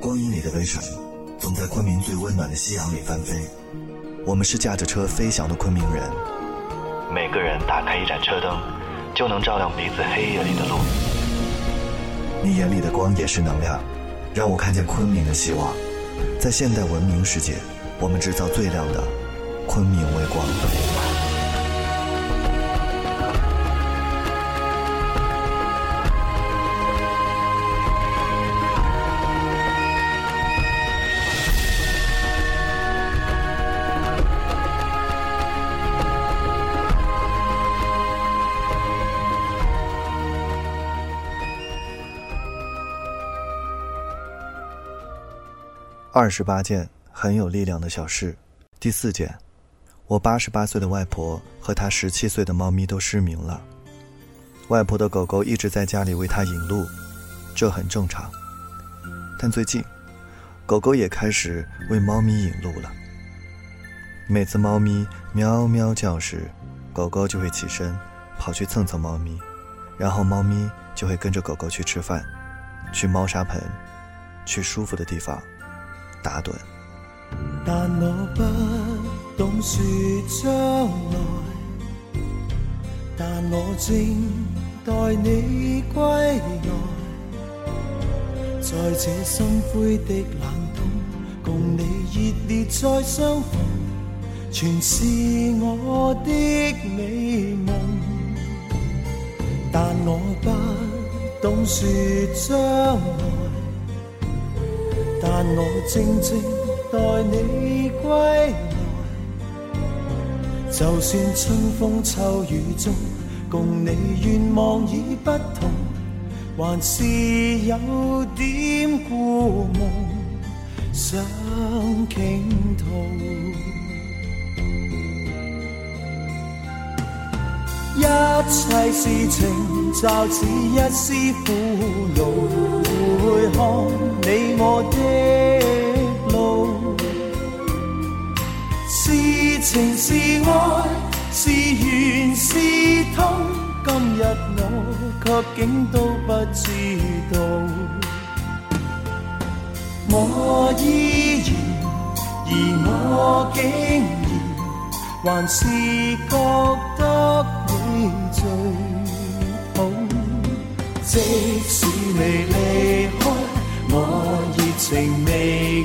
光阴里的微尘，总在昆明最温暖的夕阳里翻飞。我们是驾着车飞翔的昆明人。每个人打开一盏车灯，就能照亮彼此黑夜里的路。你眼里的光也是能量，让我看见昆明的希望。在现代文明世界，我们制造最亮的昆明微光。二十八件很有力量的小事，第四件，我八十八岁的外婆和她十七岁的猫咪都失明了。外婆的狗狗一直在家里为她引路，这很正常。但最近，狗狗也开始为猫咪引路了。每次猫咪喵喵叫时，狗狗就会起身跑去蹭蹭猫咪，然后猫咪就会跟着狗狗去吃饭，去猫砂盆，去舒服的地方。打盹。但我不懂说将来，但我正待你归来。在这心灰的冷冬，共你热烈再相逢，全是我的美梦。但我不懂说将来。但我静静待你归来，就算春风秋雨中，共你愿望已不同，还是有点故梦想倾吐。一切事情就似一丝苦恼。回看。你我的路，是情是爱，是缘是痛。今日我却竟都不知道，我依然，而我竟然还是觉最好，即使你离开，我热情未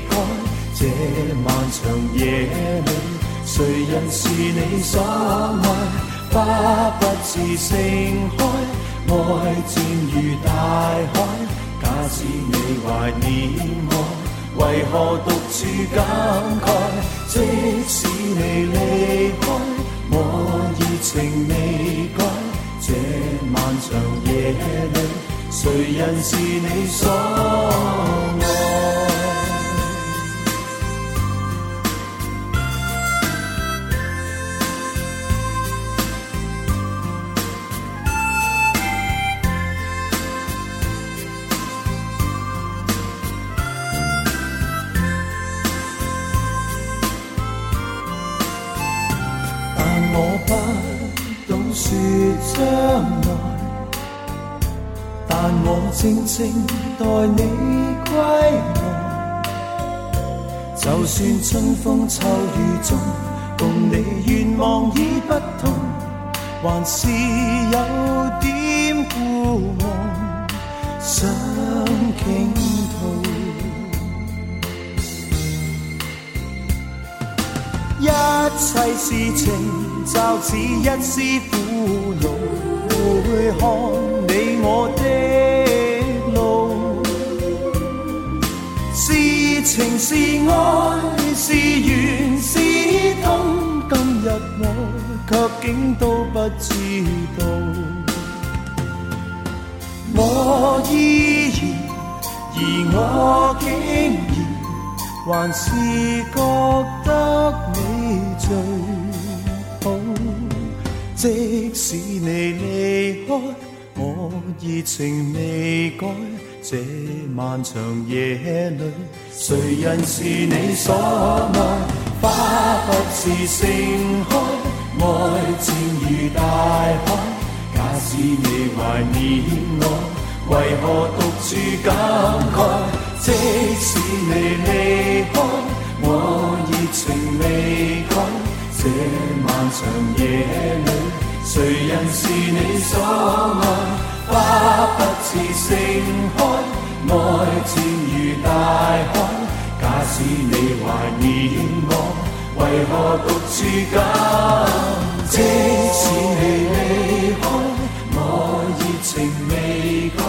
改。这漫长夜里，谁人是你所爱？花不自盛开，爱渐如大海。假使你怀念我，为何独处感慨？即使你夜里。谁人是你所爱？但我不懂说将来。但我静静待你归来，就算春风秋雨中，共你愿望已不同，还是有点故梦想倾吐。一切事情就似一丝苦是爱，是缘是痛，今日我却竟都不知道。我依然，而我竟然还是觉得你最好。即使你离开，我热情未改。这漫长夜里。谁人是你所爱？花不是盛开，爱渐如大海。假使你怀念我，为何独处感慨？即使你离开，我热情未改。这漫长夜里，谁人是你所爱？花不似盛开，爱渐如大海。假使你怀念我，为何独处感？即使你离开，我？热情未改。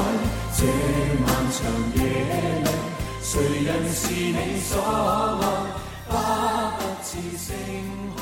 这漫长夜里，谁人是你所爱？花不似盛开。